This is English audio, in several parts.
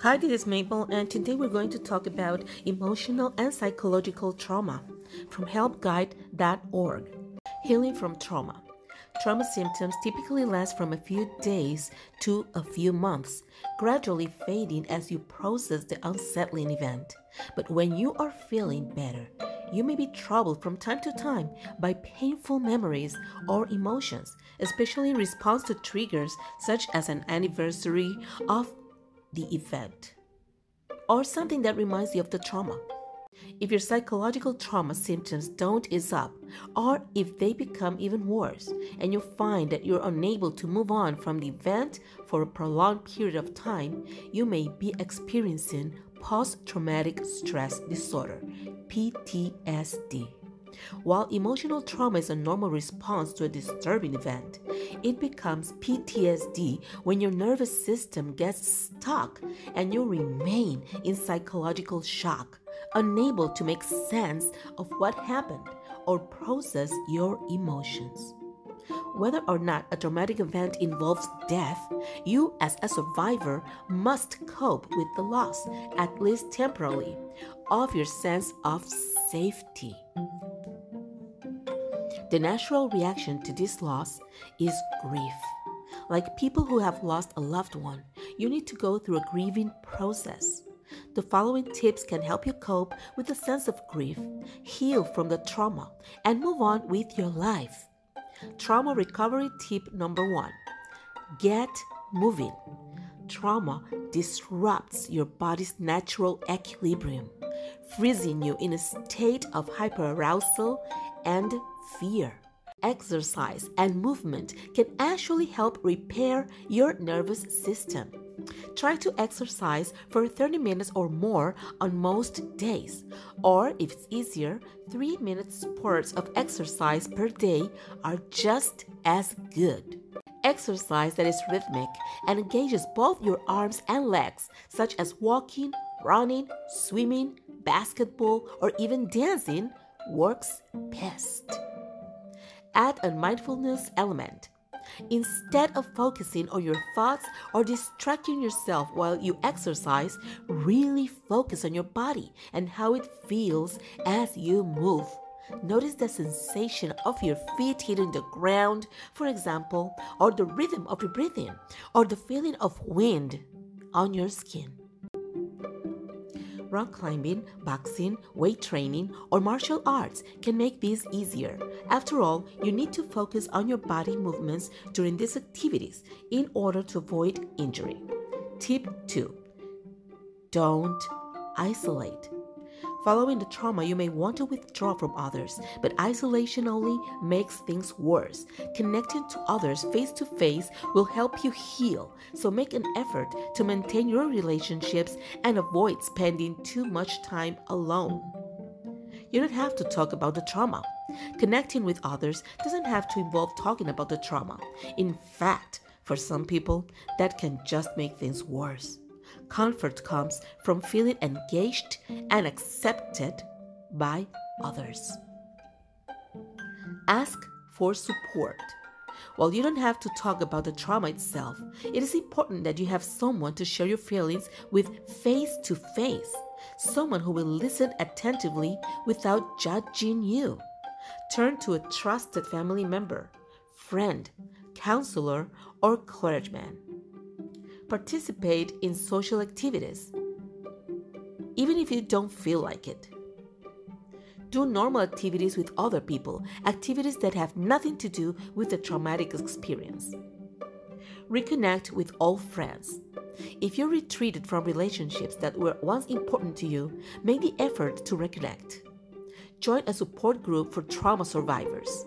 Hi, this is Mabel, and today we're going to talk about emotional and psychological trauma from helpguide.org. Healing from trauma. Trauma symptoms typically last from a few days to a few months, gradually fading as you process the unsettling event. But when you are feeling better, you may be troubled from time to time by painful memories or emotions, especially in response to triggers such as an anniversary of the event or something that reminds you of the trauma. If your psychological trauma symptoms don't ease up, or if they become even worse, and you find that you're unable to move on from the event for a prolonged period of time, you may be experiencing post traumatic stress disorder, PTSD. While emotional trauma is a normal response to a disturbing event, it becomes PTSD when your nervous system gets stuck and you remain in psychological shock, unable to make sense of what happened or process your emotions. Whether or not a traumatic event involves death, you as a survivor must cope with the loss, at least temporarily, of your sense of safety. The natural reaction to this loss is grief. Like people who have lost a loved one, you need to go through a grieving process. The following tips can help you cope with the sense of grief, heal from the trauma, and move on with your life. Trauma recovery tip number one get moving. Trauma disrupts your body's natural equilibrium, freezing you in a state of hyperarousal and fear. Exercise and movement can actually help repair your nervous system. Try to exercise for 30 minutes or more on most days, or if it's easier, 3 minute spurts of exercise per day are just as good. Exercise that is rhythmic and engages both your arms and legs, such as walking, running, swimming, basketball, or even dancing, works best add a mindfulness element. Instead of focusing on your thoughts or distracting yourself while you exercise, really focus on your body and how it feels as you move. Notice the sensation of your feet hitting the ground, for example, or the rhythm of your breathing, or the feeling of wind on your skin rock climbing, boxing, weight training, or martial arts can make these easier. After all, you need to focus on your body movements during these activities in order to avoid injury. Tip 2 Don't isolate. Following the trauma, you may want to withdraw from others, but isolation only makes things worse. Connecting to others face to face will help you heal, so make an effort to maintain your relationships and avoid spending too much time alone. You don't have to talk about the trauma. Connecting with others doesn't have to involve talking about the trauma. In fact, for some people, that can just make things worse. Comfort comes from feeling engaged and accepted by others. Ask for support. While you don't have to talk about the trauma itself, it is important that you have someone to share your feelings with face to face, someone who will listen attentively without judging you. Turn to a trusted family member, friend, counselor, or clergyman participate in social activities, even if you don't feel like it. Do normal activities with other people, activities that have nothing to do with the traumatic experience. Reconnect with old friends. If you're retreated from relationships that were once important to you, make the effort to reconnect. Join a support group for trauma survivors.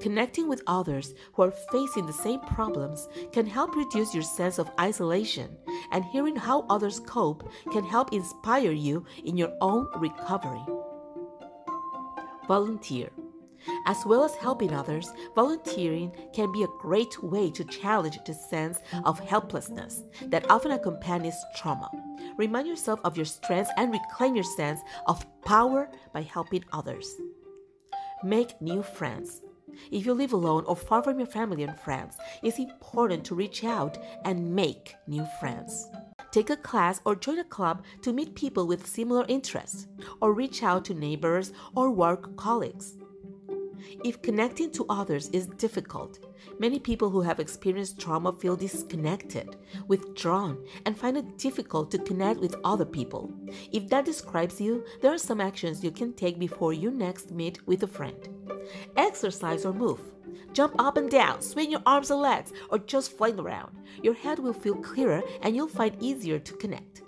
Connecting with others who are facing the same problems can help reduce your sense of isolation, and hearing how others cope can help inspire you in your own recovery. Volunteer. As well as helping others, volunteering can be a great way to challenge the sense of helplessness that often accompanies trauma. Remind yourself of your strengths and reclaim your sense of power by helping others. Make new friends. If you live alone or far from your family and friends, it's important to reach out and make new friends. Take a class or join a club to meet people with similar interests, or reach out to neighbors or work colleagues. If connecting to others is difficult, many people who have experienced trauma feel disconnected, withdrawn, and find it difficult to connect with other people. If that describes you, there are some actions you can take before you next meet with a friend. Exercise or move. Jump up and down, swing your arms and legs, or just fling around. Your head will feel clearer and you'll find easier to connect.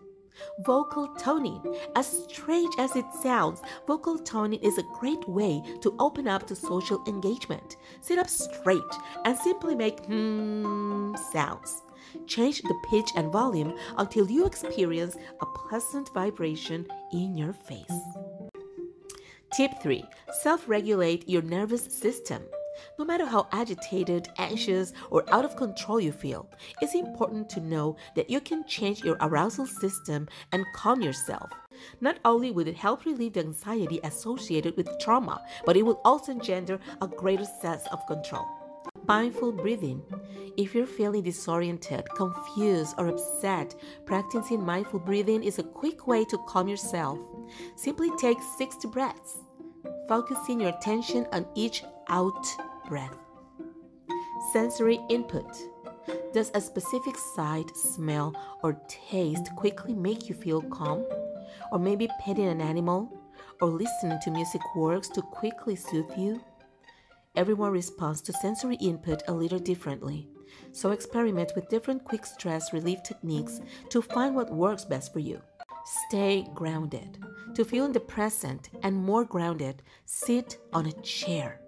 Vocal toning. As strange as it sounds, vocal toning is a great way to open up to social engagement. Sit up straight and simply make hmm sounds. Change the pitch and volume until you experience a pleasant vibration in your face. Tip 3 Self regulate your nervous system. No matter how agitated, anxious, or out of control you feel, it's important to know that you can change your arousal system and calm yourself. Not only will it help relieve the anxiety associated with trauma, but it will also engender a greater sense of control. Mindful breathing. If you're feeling disoriented, confused, or upset, practicing mindful breathing is a quick way to calm yourself. Simply take six breaths, focusing your attention on each out breath. Sensory input. Does a specific sight, smell, or taste quickly make you feel calm? Or maybe petting an animal? Or listening to music works to quickly soothe you? Everyone responds to sensory input a little differently. So experiment with different quick stress relief techniques to find what works best for you. Stay grounded. To feel in the present and more grounded, sit on a chair.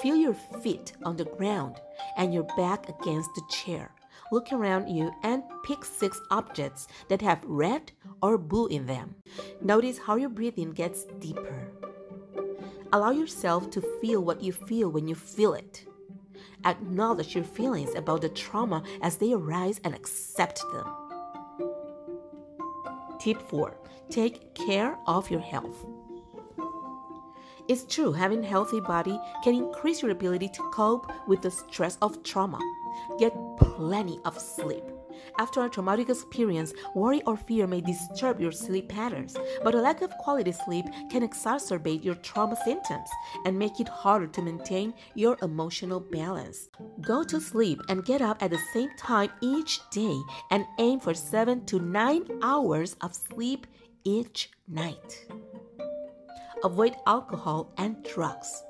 Feel your feet on the ground and your back against the chair. Look around you and pick six objects that have red or blue in them. Notice how your breathing gets deeper. Allow yourself to feel what you feel when you feel it. Acknowledge your feelings about the trauma as they arise and accept them. Tip 4 Take care of your health. It's true, having a healthy body can increase your ability to cope with the stress of trauma. Get plenty of sleep. After a traumatic experience, worry or fear may disturb your sleep patterns, but a lack of quality sleep can exacerbate your trauma symptoms and make it harder to maintain your emotional balance. Go to sleep and get up at the same time each day and aim for 7 to 9 hours of sleep each night avoid alcohol and drugs.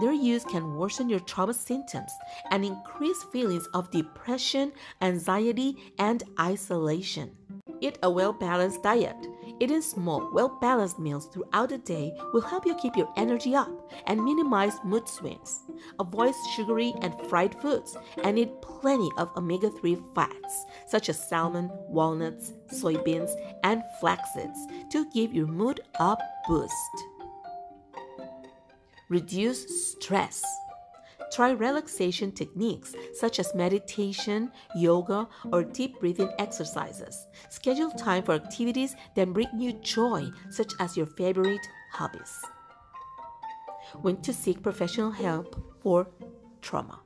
Their use can worsen your trauma symptoms and increase feelings of depression, anxiety, and isolation. Eat a well balanced diet. Eating small, well balanced meals throughout the day will help you keep your energy up and minimize mood swings. Avoid sugary and fried foods and eat plenty of omega 3 fats such as salmon, walnuts, soybeans, and flax seeds to give your mood a boost. Reduce stress. Try relaxation techniques such as meditation, yoga, or deep breathing exercises. Schedule time for activities that bring you joy, such as your favorite hobbies. When to seek professional help for trauma.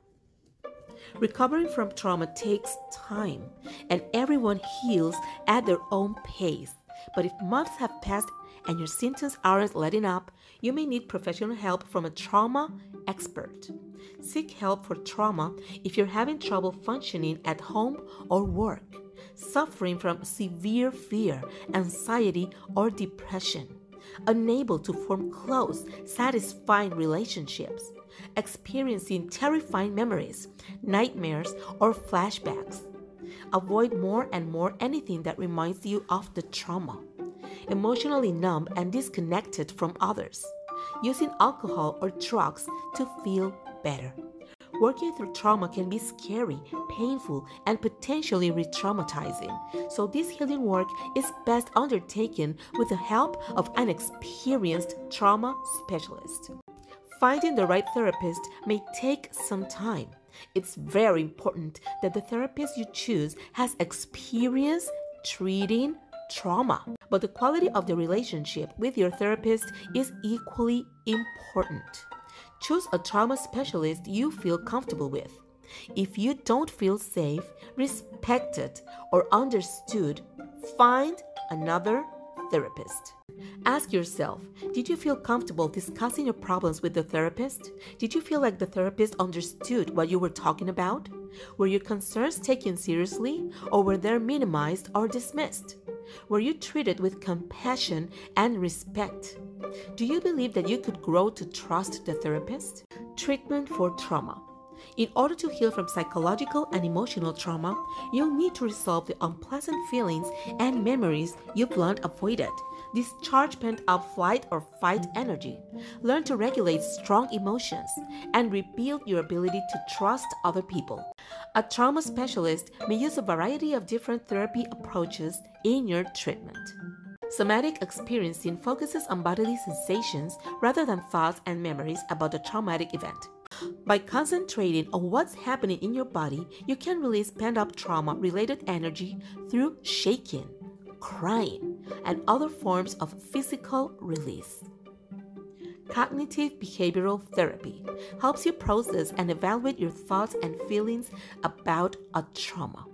Recovering from trauma takes time, and everyone heals at their own pace. But if months have passed and your symptoms aren't letting up, you may need professional help from a trauma expert. Seek help for trauma if you're having trouble functioning at home or work, suffering from severe fear, anxiety, or depression, unable to form close, satisfying relationships, experiencing terrifying memories, nightmares, or flashbacks. Avoid more and more anything that reminds you of the trauma emotionally numb and disconnected from others, using alcohol or drugs to feel better. Working through trauma can be scary, painful, and potentially re traumatizing, so this healing work is best undertaken with the help of an experienced trauma specialist. Finding the right therapist may take some time. It's very important that the therapist you choose has experience treating trauma. But the quality of the relationship with your therapist is equally important. Choose a trauma specialist you feel comfortable with. If you don't feel safe, respected, or understood, find another therapist. Ask yourself Did you feel comfortable discussing your problems with the therapist? Did you feel like the therapist understood what you were talking about? Were your concerns taken seriously, or were they minimized or dismissed? Were you treated with compassion and respect? Do you believe that you could grow to trust the therapist? Treatment for trauma. In order to heal from psychological and emotional trauma, you'll need to resolve the unpleasant feelings and memories you've long avoided. Discharge pent up flight or fight energy. Learn to regulate strong emotions and rebuild your ability to trust other people. A trauma specialist may use a variety of different therapy approaches in your treatment. Somatic experiencing focuses on bodily sensations rather than thoughts and memories about the traumatic event. By concentrating on what's happening in your body, you can release pent up trauma related energy through shaking, crying, and other forms of physical release. Cognitive behavioral therapy helps you process and evaluate your thoughts and feelings about a trauma.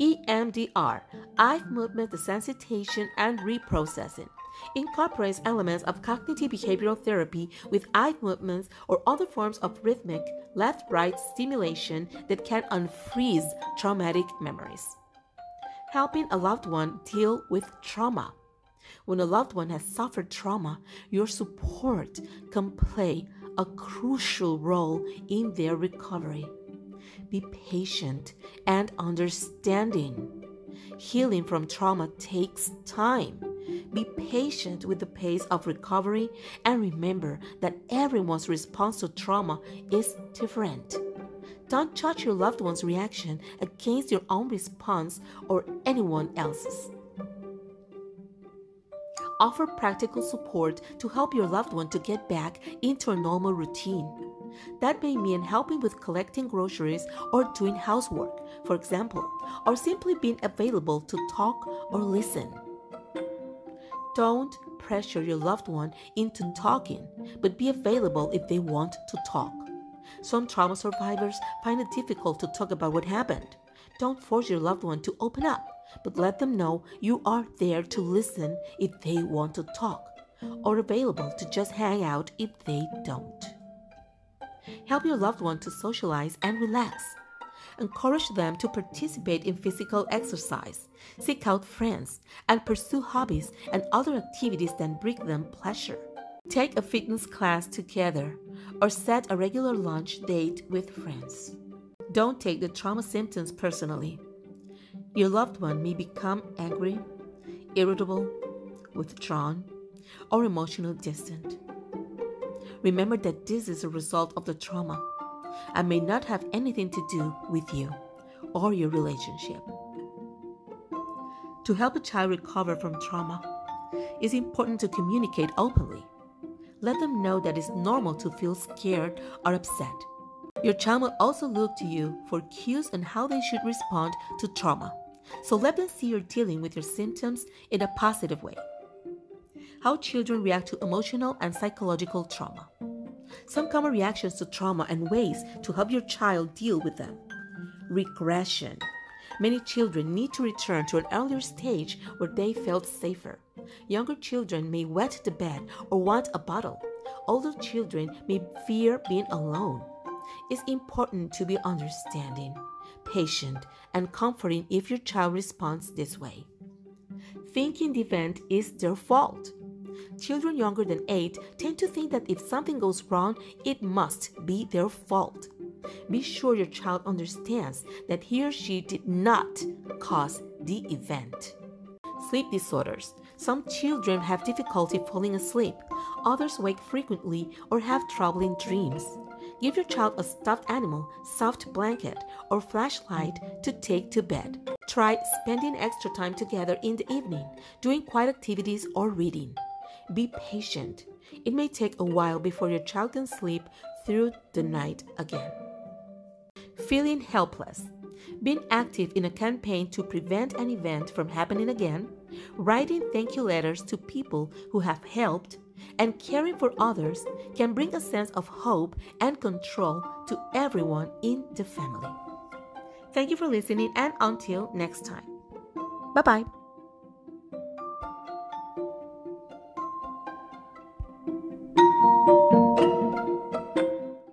EMDR, eye movement desensitization and reprocessing, incorporates elements of cognitive behavioral therapy with eye movements or other forms of rhythmic left right stimulation that can unfreeze traumatic memories. Helping a loved one deal with trauma. When a loved one has suffered trauma, your support can play a crucial role in their recovery. Be patient and understanding. Healing from trauma takes time. Be patient with the pace of recovery and remember that everyone's response to trauma is different. Don't judge your loved one's reaction against your own response or anyone else's. Offer practical support to help your loved one to get back into a normal routine. That may mean helping with collecting groceries or doing housework, for example, or simply being available to talk or listen. Don't pressure your loved one into talking, but be available if they want to talk. Some trauma survivors find it difficult to talk about what happened. Don't force your loved one to open up, but let them know you are there to listen if they want to talk, or available to just hang out if they don't. Help your loved one to socialize and relax. Encourage them to participate in physical exercise, seek out friends, and pursue hobbies and other activities that bring them pleasure. Take a fitness class together or set a regular lunch date with friends. Don't take the trauma symptoms personally. Your loved one may become angry, irritable, withdrawn, or emotionally distant. Remember that this is a result of the trauma and may not have anything to do with you or your relationship. To help a child recover from trauma, it's important to communicate openly. Let them know that it's normal to feel scared or upset. Your child will also look to you for cues on how they should respond to trauma. So let them see you're dealing with your symptoms in a positive way how children react to emotional and psychological trauma. Some common reactions to trauma and ways to help your child deal with them. Regression. Many children need to return to an earlier stage where they felt safer. Younger children may wet the bed or want a bottle. Older children may fear being alone. It's important to be understanding, patient, and comforting if your child responds this way. Thinking the event is their fault children younger than 8 tend to think that if something goes wrong, it must be their fault. Be sure your child understands that he or she did not cause the event. Sleep disorders. Some children have difficulty falling asleep. Others wake frequently or have troubling dreams. Give your child a stuffed animal, soft blanket, or flashlight to take to bed. Try spending extra time together in the evening, doing quiet activities or reading. Be patient. It may take a while before your child can sleep through the night again. Feeling helpless. Being active in a campaign to prevent an event from happening again, writing thank you letters to people who have helped, and caring for others can bring a sense of hope and control to everyone in the family. Thank you for listening, and until next time. Bye bye.